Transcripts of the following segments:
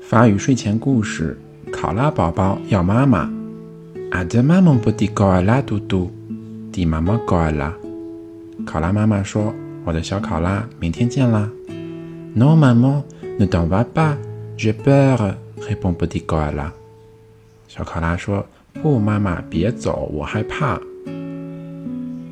法语睡前故事：考拉宝宝要妈妈。阿德玛蒙布迪高阿拉嘟嘟，迪妈妈高阿拉。考拉妈妈说：“我的小考拉，明天见啦。” Non maman, ne t'en va pas, j'ai peur. répond petit 高阿拉。小考拉说：“不，妈妈，别走，我害怕。”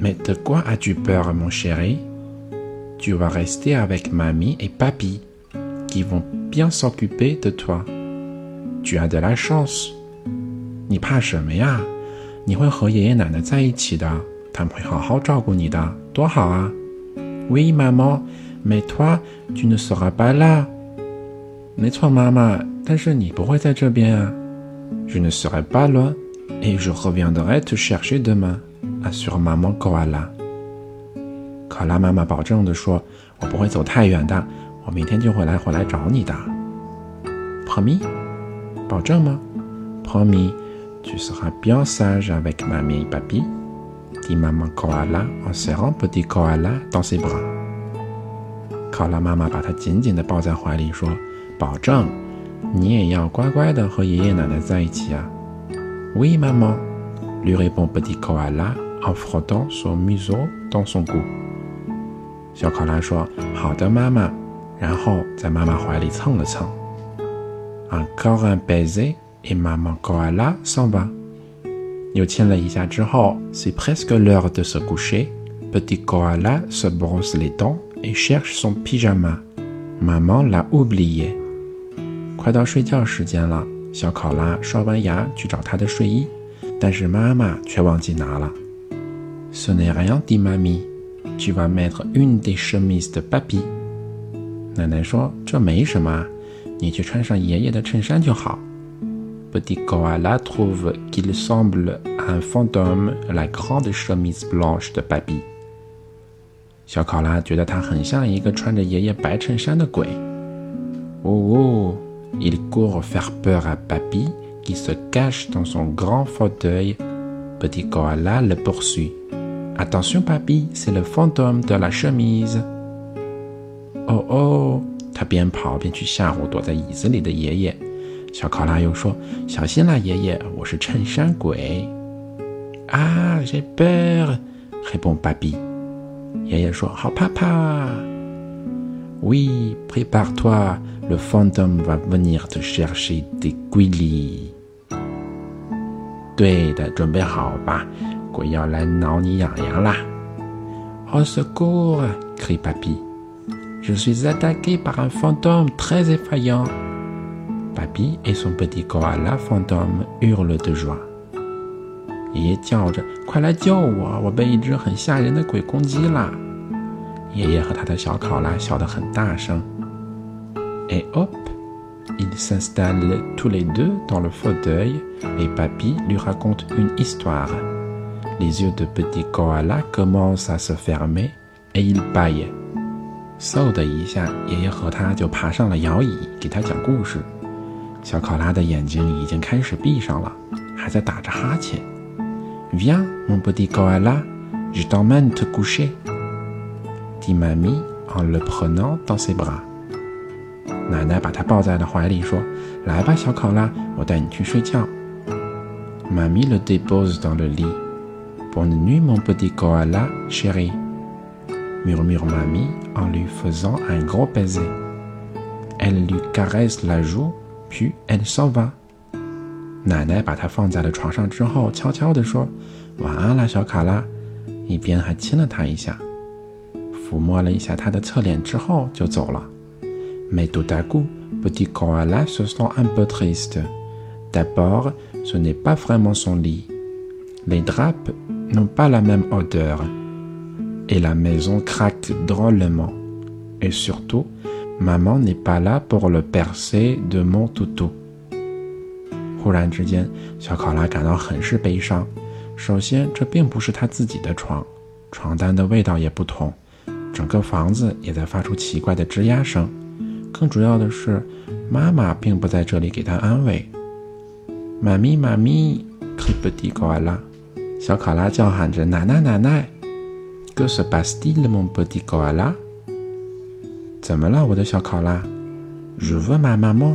Mais de quoi as-tu peur, mon chéri? Tu vas rester avec mamie et papy, qui vont bien s'occuper de toi. Tu as de la chance. 你怕什么呀？ 你会和爷爷奶奶在一起的，他们会好好照顾你的，多好啊！Oui, maman, mais toi, tu ne seras pas là. 没错，妈妈，但是你不会在这边啊。Je ne serai pas loin et je reviendrai te chercher demain. Assure maman Koala. 考拉妈妈保证的说：“我不会走太远的，我明天就会来回来找你的。” Promis？保证吗？Promis。Tu seras bien sage avec mamie et papy, dit maman koala en serrant petit koala dans ses bras. 考拉妈妈把他紧紧地抱在怀里，说：“保证，你也要乖乖地和爷爷奶奶在一起啊。” Oui, maman, lui répond petit koala en frottant son museau dans son cou. 小考拉说：“好的，妈妈。”然后在妈妈怀里蹭了蹭。Encore un baiser. Et maman koala s'en va. c'est presque l'heure de se coucher. Petit koala se brosse les dents et cherche son pyjama. Maman l'a oublié. Ce n'est rien, dit mamie. Tu vas mettre une des chemises de papy. 奶奶说：“这没什么，你去穿上爷爷的衬衫就好。” Petit koala trouve qu'il semble un fantôme la grande chemise blanche de papy. 小考拉觉得他很像一个穿着爷爷白衬衫的鬼。Oh oh! Il court faire peur à papy qui se cache dans son grand fauteuil. Petit koala le poursuit. Attention papy, c'est le fantôme de la chemise. Oh oh! 他边跑边去吓唬躲在椅子里的爷爷。 小考拉又说：“小心啦，爷爷，我是衬衫鬼。”啊，j'ai peur，répond papy。爷爷说：“好怕怕。” Oui, prépare-toi, le fantôme va venir te chercher des guilis。对的，准备好吧，鬼要来挠你痒痒啦。Au secours, crie papy. Je suis attaqué par un fantôme très effrayant. Papy et son petit koala fantôme hurlent de joie. 爷爷叫着：“快来救我！我被一只很吓人的鬼攻击啦！”爷爷和他的小考拉笑得很大声。Et hop, ils s'installent tous les deux dans le fauteuil et Papy lui raconte une histoire. Les yeux de petit koala commencent à se fermer et il bâille. 嗖的一下，爷爷和他就爬上了摇椅，给他讲故事。 小考拉的眼睛已经开始闭上了，还在打着哈欠。Viens, mon petit koala, je t'emmène te coucher. Dit mamie en le prenant dans ses bras. 奶奶把他抱在了怀里，说：“来吧，小考拉，我带你去睡觉。” Mamie le dépose dans le lit. Bonne nuit, mon petit koala, chéri. Murmure mamie en lui faisant un gros baiser. Elle lui caresse la joue puis elle s'en va. 奶奶把它放在了床上之后，悄悄地说：“晚安了，小卡拉。”一边还亲了他一下，抚摸了一下他的侧脸之后就走了。Mais tout à coup, petit koala se sent un peu triste. D'abord, ce n'est pas vraiment son lit. Les draps n'ont pas la même odeur. Et la maison craque drôlement. Et surtout, maman n'est pas là pour le percer de mon toutou. 忽然之间，小考拉感到很是悲伤。首先，这并不是他自己的床，床单的味道也不同，整个房子也在发出奇怪的吱呀声。更主要的是，妈妈并不在这里给他安慰。妈咪，妈咪，可不地高啦！小考拉叫喊着：“奶奶，奶奶，Que se passe-t-il, mon petit koala？” 怎么了，我的小考拉？Je veux ma maman。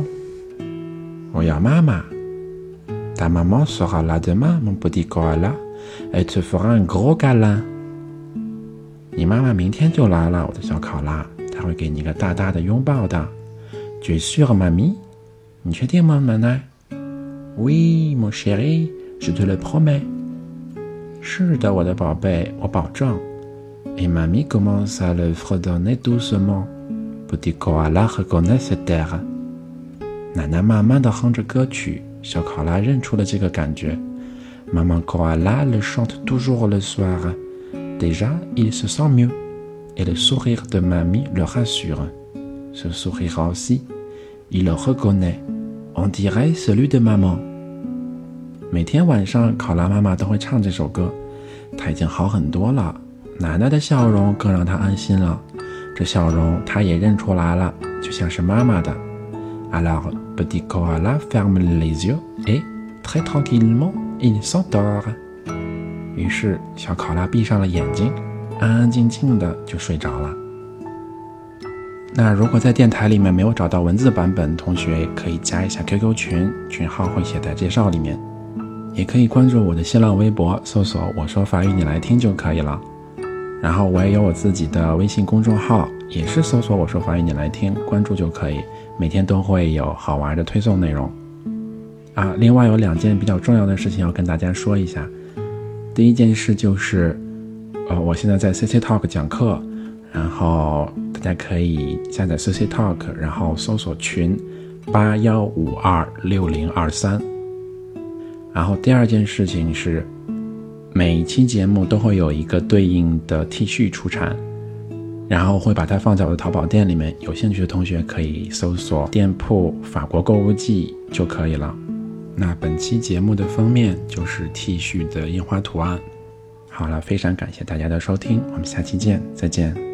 我要妈妈。Ta maman sera là demain, mon petit koala. Elle te fera un gros câlin. 你妈妈明天就来了，我的小考拉，她会给你一个大大的拥抱的。Tu es sûr, mamie？你确定吗，奶奶？Oui, mon chéri, je te le promets. 是的，我的宝贝，我保证。Et mamie commence à le fredonner doucement. Petit koala reconnaît cette terre. 奶奶慢慢的哼着歌曲。小考拉认出了这个感觉。Maman koala le chante toujours le soir. Déjà, il se sent mieux. Et le sourire de mamie le rassure. Ce sourire aussi, il le reconnaît. On dirait celui de maman. 每天晚上，考拉妈妈都会唱这首歌。他已经好很多了。奶奶的笑容更让他安心了。 这笑容他也认出来了，就像是妈妈的。Alors, petit koala ferme les yeux et très tranquillement il s'endort. 于是，小考拉闭上了眼睛，安安静静的就睡着了。那如果在电台里面没有找到文字版本，同学可以加一下 QQ 群，群号会写在介绍里面。也可以关注我的新浪微博，搜索“我说法语你来听”就可以了。然后我也有我自己的微信公众号，也是搜索“我说法语你来听”，关注就可以。每天都会有好玩的推送内容，啊，另外有两件比较重要的事情要跟大家说一下。第一件事就是，呃，我现在在 CC Talk 讲课，然后大家可以下载 CC Talk，然后搜索群八幺五二六零二三。然后第二件事情是，每一期节目都会有一个对应的 T 恤出产。然后会把它放在我的淘宝店里面，有兴趣的同学可以搜索店铺“法国购物季”就可以了。那本期节目的封面就是 T 恤的印花图案。好了，非常感谢大家的收听，我们下期见，再见。